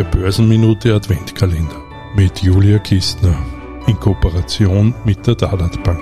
Der Börsenminute Adventkalender mit Julia Kistner in Kooperation mit der Dalat Bank.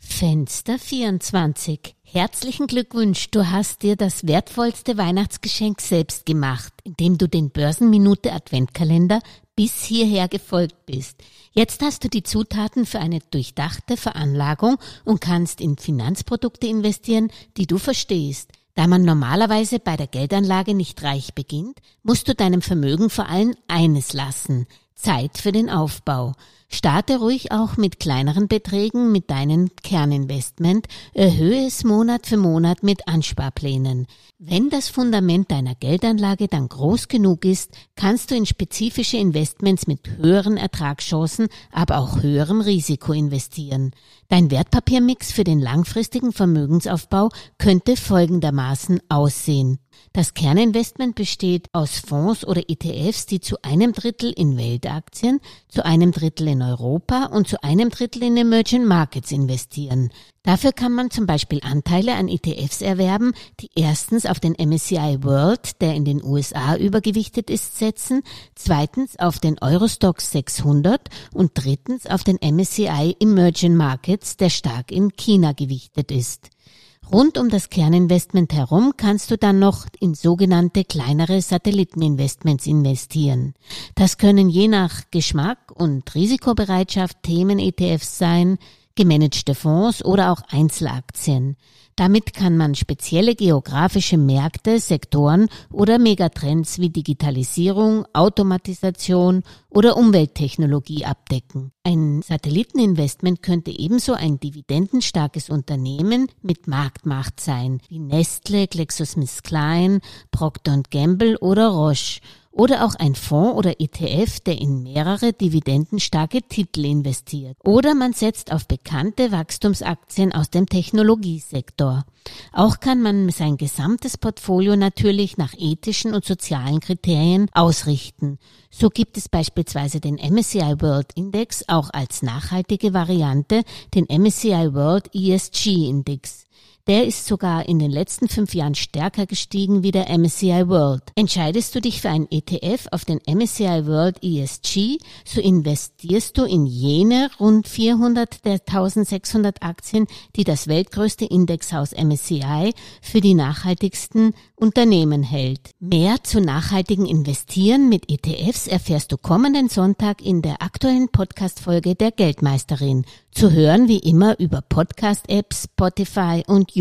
Fenster 24. Herzlichen Glückwunsch, du hast dir das wertvollste Weihnachtsgeschenk selbst gemacht, indem du den Börsenminute Adventkalender bis hierher gefolgt bist. Jetzt hast du die Zutaten für eine durchdachte Veranlagung und kannst in Finanzprodukte investieren, die du verstehst. Da man normalerweise bei der Geldanlage nicht reich beginnt, musst du deinem Vermögen vor allem eines lassen, Zeit für den Aufbau. Starte ruhig auch mit kleineren Beträgen mit deinem Kerninvestment, erhöhe es Monat für Monat mit Ansparplänen. Wenn das Fundament deiner Geldanlage dann groß genug ist, kannst du in spezifische Investments mit höheren Ertragschancen, aber auch höherem Risiko investieren. Dein Wertpapiermix für den langfristigen Vermögensaufbau könnte folgendermaßen aussehen. Das Kerninvestment besteht aus Fonds oder ETFs, die zu einem Drittel in Weltaktien, zu einem Drittel in Europa und zu einem Drittel in Emerging Markets investieren. Dafür kann man zum Beispiel Anteile an ETFs erwerben, die erstens auf den MSCI World, der in den USA übergewichtet ist, setzen, zweitens auf den Eurostox 600 und drittens auf den MSCI Emerging Markets, der stark in China gewichtet ist. Rund um das Kerninvestment herum kannst du dann noch in sogenannte kleinere Satelliteninvestments investieren. Das können je nach Geschmack und Risikobereitschaft Themen-ETFs sein, gemanagte Fonds oder auch Einzelaktien. Damit kann man spezielle geografische Märkte, Sektoren oder Megatrends wie Digitalisierung, Automatisation oder Umwelttechnologie abdecken. Ein Satelliteninvestment könnte ebenso ein dividendenstarkes Unternehmen mit Marktmacht sein, wie Nestle, GlaxoSmithKline, Procter Gamble oder Roche oder auch ein Fonds oder ETF, der in mehrere dividendenstarke Titel investiert. Oder man setzt auf bekannte Wachstumsaktien aus dem Technologiesektor. Auch kann man sein gesamtes Portfolio natürlich nach ethischen und sozialen Kriterien ausrichten. So gibt es beispielsweise den MSCI World Index auch als nachhaltige Variante, den MSCI World ESG Index. Der ist sogar in den letzten fünf Jahren stärker gestiegen wie der MSCI World. Entscheidest du dich für einen ETF auf den MSCI World ESG, so investierst du in jene rund 400 der 1600 Aktien, die das weltgrößte Indexhaus MSCI für die nachhaltigsten Unternehmen hält. Mehr zu nachhaltigen Investieren mit ETFs erfährst du kommenden Sonntag in der aktuellen Podcast-Folge der Geldmeisterin. Zu hören wie immer über Podcast-Apps, Spotify und YouTube.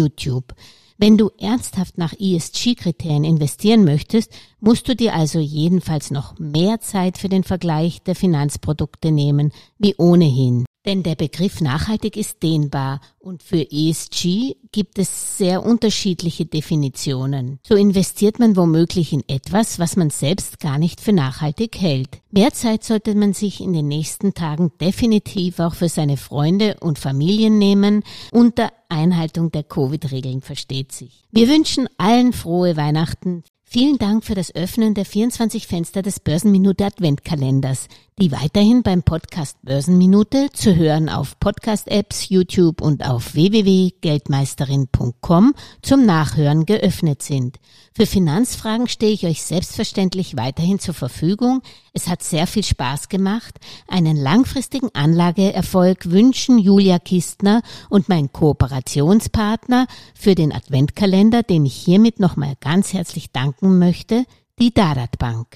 Wenn du ernsthaft nach ESG-Kriterien investieren möchtest, musst du dir also jedenfalls noch mehr Zeit für den Vergleich der Finanzprodukte nehmen, wie ohnehin. Denn der Begriff nachhaltig ist dehnbar und für ESG gibt es sehr unterschiedliche Definitionen. So investiert man womöglich in etwas, was man selbst gar nicht für nachhaltig hält. Mehr Zeit sollte man sich in den nächsten Tagen definitiv auch für seine Freunde und Familien nehmen, unter Einhaltung der Covid-Regeln versteht sich. Wir wünschen allen frohe Weihnachten. Vielen Dank für das Öffnen der 24 Fenster des Börsenminute Adventkalenders, die weiterhin beim Podcast Börsenminute zu hören auf Podcast-Apps, YouTube und auf www.geldmeisterin.com zum Nachhören geöffnet sind. Für Finanzfragen stehe ich euch selbstverständlich weiterhin zur Verfügung. Es hat sehr viel Spaß gemacht. Einen langfristigen Anlageerfolg wünschen Julia Kistner und mein Kooperationspartner für den Adventkalender, den ich hiermit nochmal ganz herzlich danken möchte, die Darat Bank.